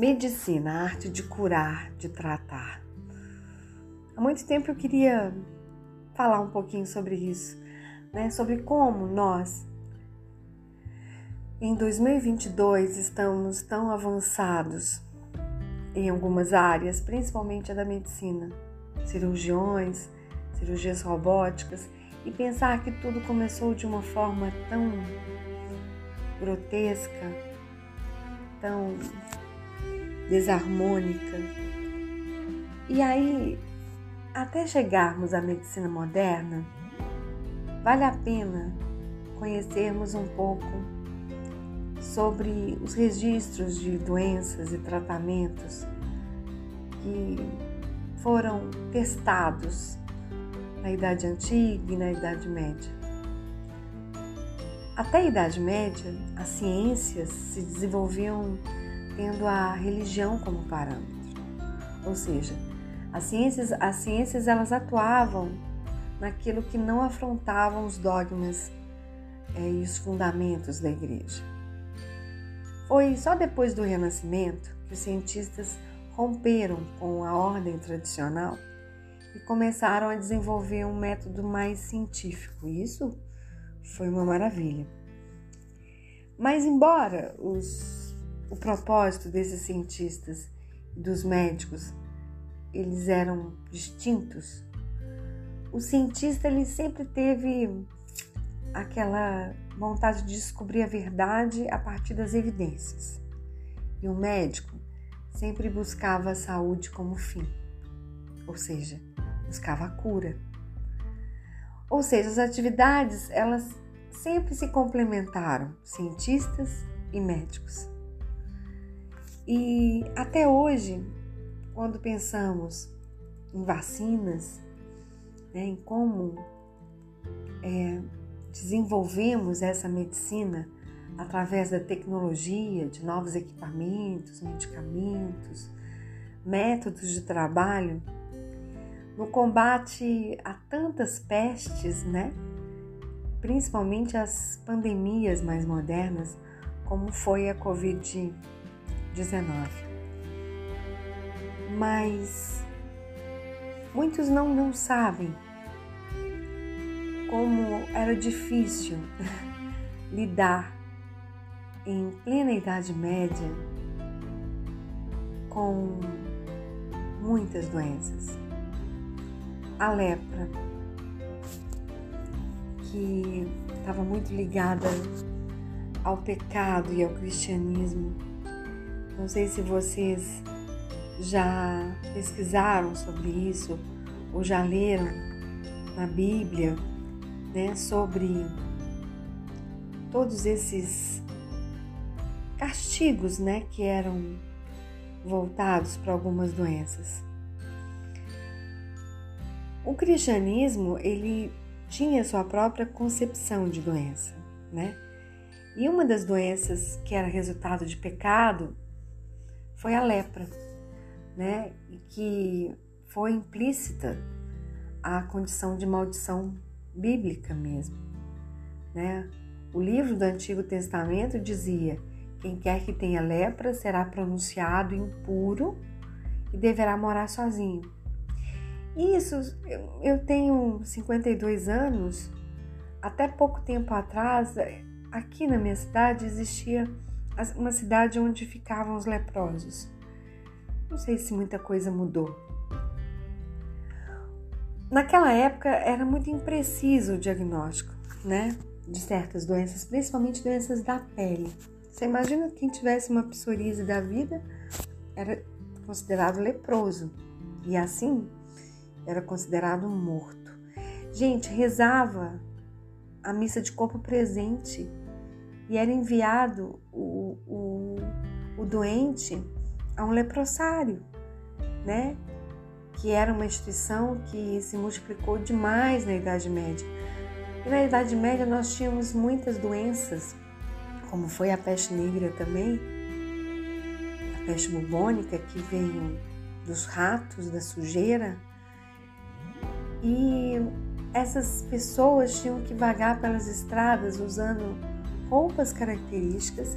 Medicina, a arte de curar, de tratar. Há muito tempo eu queria falar um pouquinho sobre isso, né? Sobre como nós, em 2022, estamos tão avançados em algumas áreas, principalmente a da medicina, cirurgiões, cirurgias robóticas, e pensar que tudo começou de uma forma tão grotesca, tão desarmônica. E aí até chegarmos à medicina moderna, vale a pena conhecermos um pouco sobre os registros de doenças e tratamentos que foram testados na Idade Antiga e na Idade Média. Até a Idade Média, as ciências se desenvolviam tendo a religião como parâmetro, ou seja, as ciências, as ciências elas atuavam naquilo que não afrontavam os dogmas é, e os fundamentos da igreja. Foi só depois do Renascimento que os cientistas romperam com a ordem tradicional e começaram a desenvolver um método mais científico. Isso foi uma maravilha. Mas, embora os, o propósito desses cientistas e dos médicos eles eram distintos, o cientista ele sempre teve aquela vontade de descobrir a verdade a partir das evidências. E o médico sempre buscava a saúde como fim, ou seja, buscava a cura. Ou seja, as atividades elas sempre se complementaram, cientistas e médicos. E até hoje quando pensamos em vacinas, né, em como é, desenvolvemos essa medicina através da tecnologia, de novos equipamentos, medicamentos, métodos de trabalho, no combate a tantas pestes, né? principalmente as pandemias mais modernas, como foi a Covid-19 mas muitos não, não sabem como era difícil lidar em plena Idade Média com muitas doenças. A lepra, que estava muito ligada ao pecado e ao cristianismo. Não sei se vocês já pesquisaram sobre isso ou já leram na Bíblia, né, sobre todos esses castigos, né, que eram voltados para algumas doenças. O cristianismo, ele tinha sua própria concepção de doença, né? E uma das doenças que era resultado de pecado foi a lepra né? E que foi implícita a condição de maldição bíblica mesmo, né? O livro do Antigo Testamento dizia: quem quer que tenha lepra será pronunciado impuro e deverá morar sozinho. Isso, eu tenho 52 anos, até pouco tempo atrás, aqui na minha cidade existia uma cidade onde ficavam os leprosos. Não sei se muita coisa mudou. Naquela época era muito impreciso o diagnóstico, né? De certas doenças, principalmente doenças da pele. Você imagina quem tivesse uma psoríase da vida era considerado leproso e assim era considerado morto. Gente, rezava a missa de corpo presente e era enviado o, o, o doente a um leprosário, né? Que era uma instituição que se multiplicou demais na Idade Média. E na Idade Média nós tínhamos muitas doenças, como foi a peste negra também, a peste bubônica que veio dos ratos, da sujeira. E essas pessoas tinham que vagar pelas estradas usando roupas características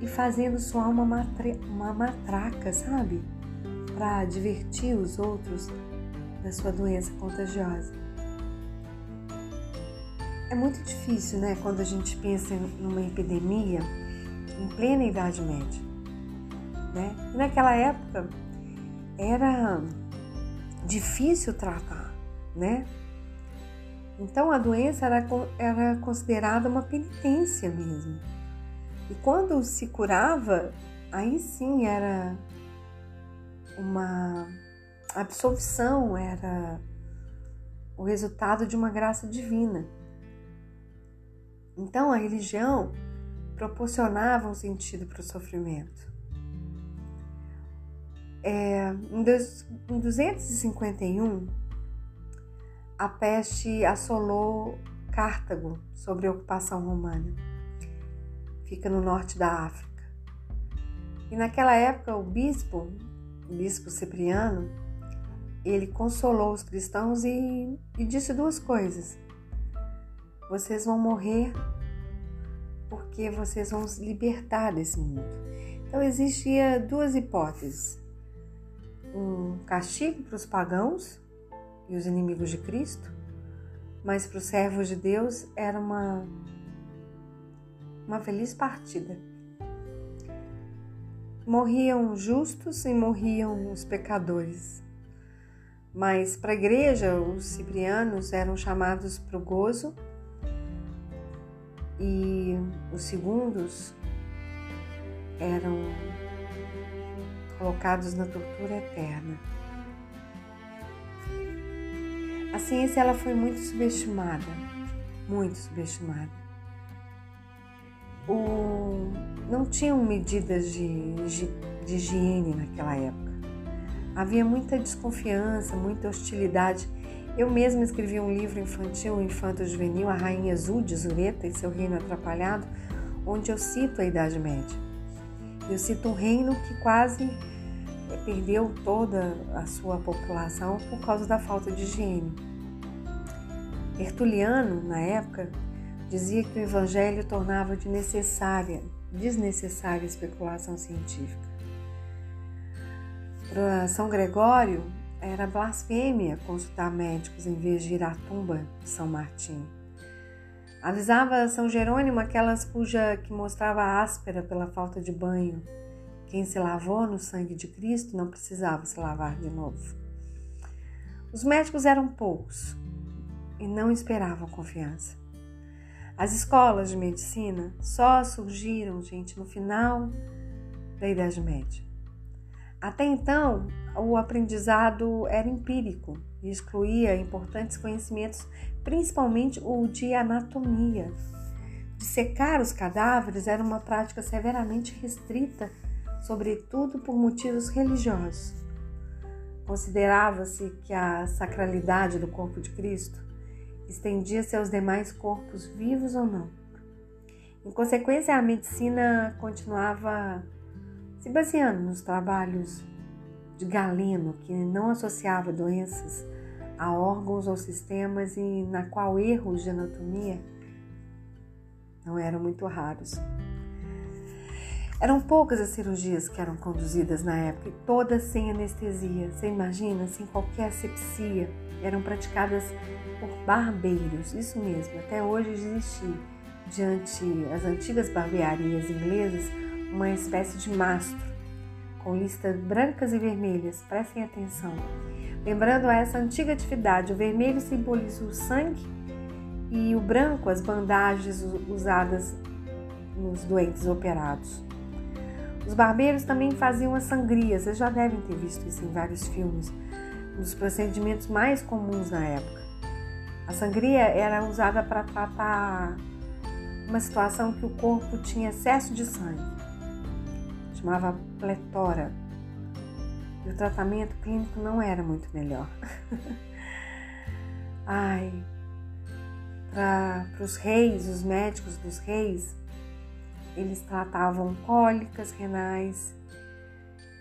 e fazendo soar uma, matre, uma matraca, sabe? Para divertir os outros da sua doença contagiosa. É muito difícil, né, quando a gente pensa numa epidemia em plena Idade Média. Né? E naquela época era difícil tratar, né? Então a doença era, era considerada uma penitência mesmo. E quando se curava, aí sim era uma absolvição, era o resultado de uma graça divina. Então a religião proporcionava um sentido para o sofrimento. É, em, dois, em 251, a peste assolou Cartago sob ocupação romana. Fica no norte da África. E naquela época o bispo, o bispo Cipriano, ele consolou os cristãos e, e disse duas coisas. Vocês vão morrer porque vocês vão se libertar desse mundo. Então existia duas hipóteses: um castigo para os pagãos e os inimigos de Cristo, mas para os servos de Deus era uma uma feliz partida. Morriam justos e morriam os pecadores. Mas para a igreja, os ciprianos eram chamados para o gozo e os segundos eram colocados na tortura eterna. A ciência ela foi muito subestimada, muito subestimada. O... Não tinham medidas de, de, de higiene naquela época. Havia muita desconfiança, muita hostilidade eu mesma escrevi um livro infantil, Infanto Juvenil, A Rainha Azul de Zureta e seu Reino Atrapalhado, onde eu cito a Idade Média. Eu cito um reino que quase perdeu toda a sua população por causa da falta de higiene. Tertuliano, na época, dizia que o evangelho tornava de necessária, desnecessária especulação científica. Para São Gregório, era blasfêmia consultar médicos em vez de ir à tumba de São Martim. Avisava São Jerônimo aquelas cuja que mostrava áspera pela falta de banho. Quem se lavou no sangue de Cristo não precisava se lavar de novo. Os médicos eram poucos e não esperavam confiança. As escolas de medicina só surgiram, gente, no final da Idade Média. Até então, o aprendizado era empírico e excluía importantes conhecimentos, principalmente o de anatomia. Dissecar os cadáveres era uma prática severamente restrita, sobretudo por motivos religiosos. Considerava-se que a sacralidade do corpo de Cristo estendia-se aos demais corpos, vivos ou não. Em consequência, a medicina continuava se baseando nos trabalhos de Galeno, que não associava doenças a órgãos ou sistemas e na qual erros de anatomia não eram muito raros. Eram poucas as cirurgias que eram conduzidas na época e todas sem anestesia. Você imagina, sem qualquer asepsia. Eram praticadas por barbeiros, isso mesmo, até hoje existe diante as antigas barbearias inglesas uma espécie de mastro com listas brancas e vermelhas. Prestem atenção. Lembrando a essa antiga atividade, o vermelho simboliza o sangue e o branco as bandagens usadas nos doentes operados. Os barbeiros também faziam as sangrias, vocês já devem ter visto isso em vários filmes, um dos procedimentos mais comuns na época. A sangria era usada para tratar uma situação que o corpo tinha excesso de sangue chamava pletora. E o tratamento clínico não era muito melhor. Ai, para os reis, os médicos dos reis, eles tratavam cólicas renais.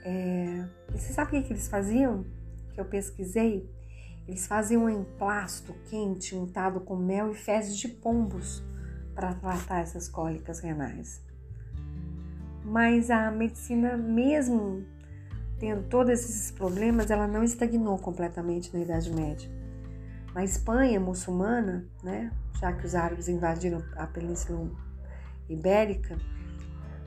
É, e você sabe o que eles faziam? Que eu pesquisei? Eles faziam um emplasto quente untado com mel e fezes de pombos para tratar essas cólicas renais. Mas a medicina, mesmo tendo todos esses problemas, ela não estagnou completamente na Idade Média. Na Espanha muçulmana, né, já que os árabes invadiram a Península Ibérica,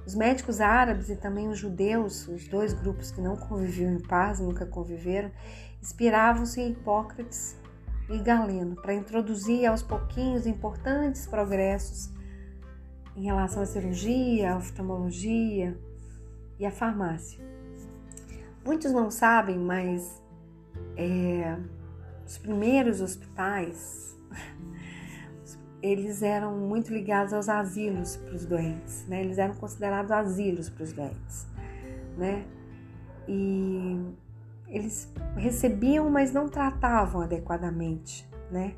os médicos árabes e também os judeus, os dois grupos que não conviviam em paz, nunca conviveram, inspiravam-se em Hipócrates e Galeno para introduzir aos pouquinhos importantes progressos em relação à cirurgia, à oftalmologia e à farmácia. Muitos não sabem, mas é, os primeiros hospitais eles eram muito ligados aos asilos para os doentes, né? Eles eram considerados asilos para os doentes, né? E eles recebiam, mas não tratavam adequadamente, né?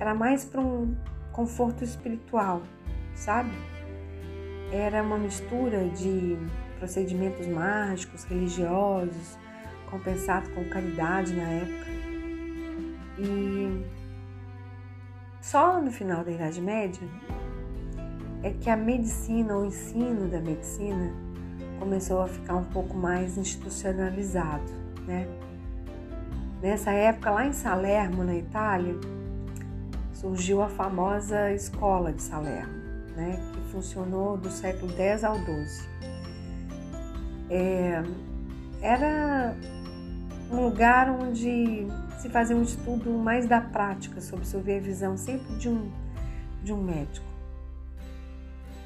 Era mais para um conforto espiritual, sabe? Era uma mistura de procedimentos mágicos, religiosos, compensado com caridade na época. E só no final da Idade Média é que a medicina, o ensino da medicina, começou a ficar um pouco mais institucionalizado, né? Nessa época, lá em Salermo, na Itália, surgiu a famosa Escola de Salerno, né? Que funcionou do século X ao XII. É, era um lugar onde se fazia um estudo mais da prática, sob supervisão sempre de um, de um médico.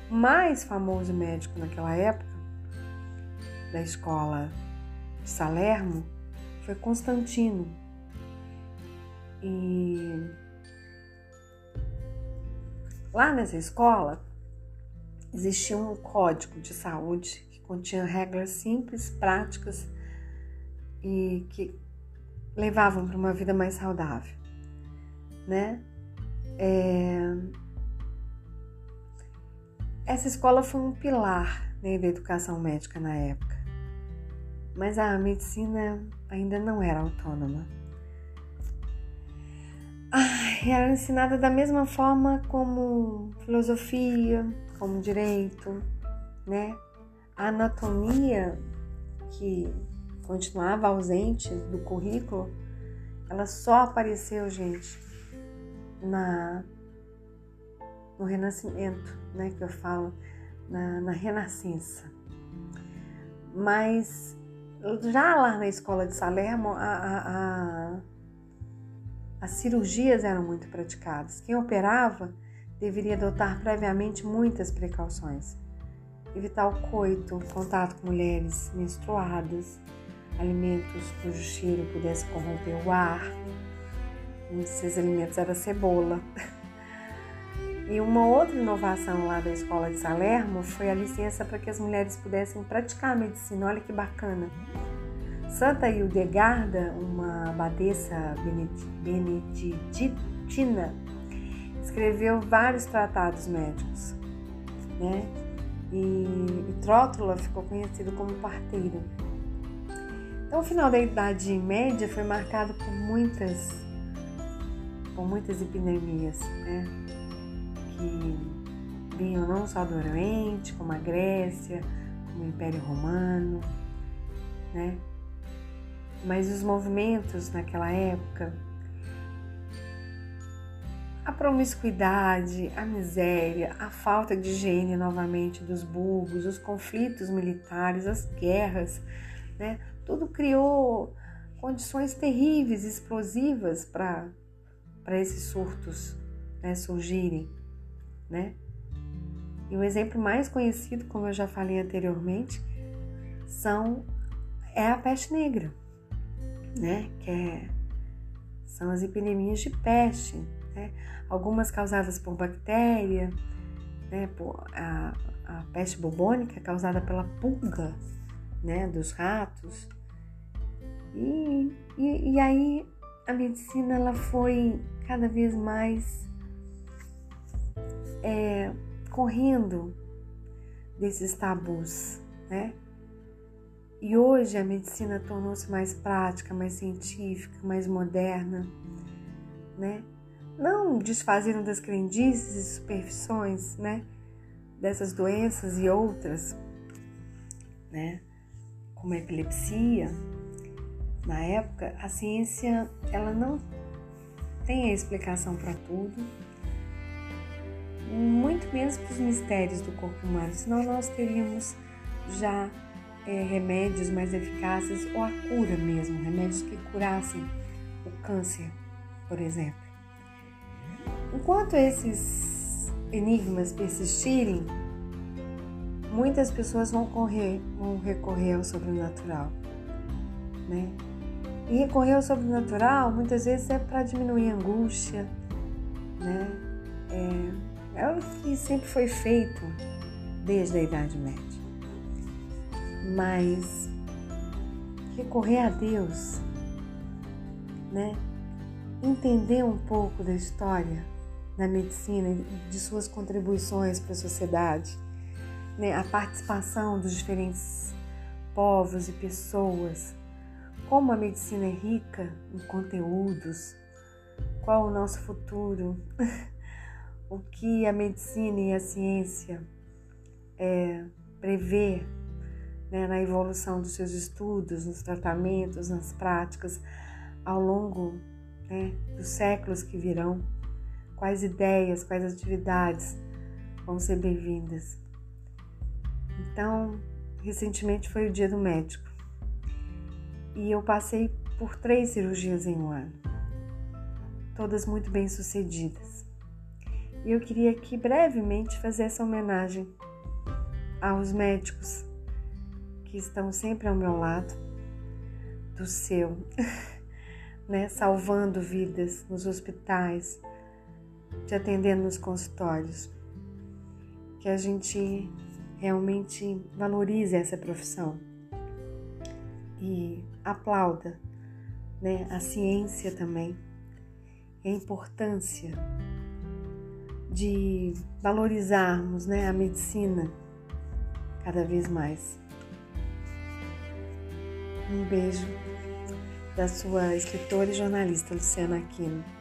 O mais famoso médico naquela época, da escola de Salermo, foi Constantino. E lá nessa escola existia um código de saúde que continha regras simples, práticas e que levavam para uma vida mais saudável, né? É... Essa escola foi um pilar né, da educação médica na época, mas a medicina ainda não era autônoma. Ai, era ensinada da mesma forma como filosofia, como direito, né? A anatomia que continuava ausente do currículo, ela só apareceu, gente, na no renascimento, né, que eu falo, na, na renascença. Mas já lá na escola de Salermo, a, a, a, as cirurgias eram muito praticadas. Quem operava deveria adotar previamente muitas precauções. Evitar o coito, contato com mulheres menstruadas, alimentos cujo cheiro pudesse corromper o ar. Um desses alimentos era a cebola. E uma outra inovação lá da escola de Salermo foi a licença para que as mulheres pudessem praticar a medicina. Olha que bacana. Santa Hildegarda, uma abadesa beneditina, escreveu vários tratados médicos, né? E, e Trótula ficou conhecido como parteiro. Então, o final da Idade Média foi marcado por muitas, por muitas epidemias, né? Que vinham não só do Oriente, como a Grécia, como o Império Romano, né? Mas os movimentos naquela época, a promiscuidade, a miséria, a falta de higiene novamente dos burgos, os conflitos militares, as guerras, né? Tudo criou condições terríveis, explosivas para esses surtos né, surgirem, né? E o exemplo mais conhecido, como eu já falei anteriormente, são é a peste negra, né? Que é, são as epidemias de peste, né? Algumas causadas por bactéria, né? Por a, a peste bubônica causada pela pulga, né? Dos ratos, e, e, e aí a medicina ela foi cada vez mais é, correndo desses tabus, né? E hoje a medicina tornou-se mais prática, mais científica, mais moderna, né? Não desfazendo das crendices e superstições, né? Dessas doenças e outras, né, como a epilepsia, na época, a ciência ela não tem a explicação para tudo, muito menos para os mistérios do corpo humano, senão nós teríamos já é, remédios mais eficazes ou a cura mesmo, remédios que curassem o câncer, por exemplo. Enquanto esses enigmas persistirem, muitas pessoas vão, correr, vão recorrer ao sobrenatural, né? E recorrer ao sobrenatural muitas vezes é para diminuir a angústia, né? É, é o que sempre foi feito desde a Idade Média. Mas recorrer a Deus, né? Entender um pouco da história da medicina, de suas contribuições para a sociedade, né? a participação dos diferentes povos e pessoas como a medicina é rica em conteúdos, qual o nosso futuro, o que a medicina e a ciência é, prevê né, na evolução dos seus estudos, nos tratamentos, nas práticas ao longo né, dos séculos que virão, quais ideias, quais atividades vão ser bem-vindas. Então, recentemente foi o Dia do Médico e eu passei por três cirurgias em um ano, todas muito bem sucedidas. E eu queria aqui brevemente fazer essa homenagem aos médicos que estão sempre ao meu lado, do seu, né, salvando vidas nos hospitais, te atendendo nos consultórios. Que a gente realmente valorize essa profissão e aplauda né, a ciência também, a importância de valorizarmos né, a medicina cada vez mais. Um beijo da sua escritora e jornalista Luciana Aquino.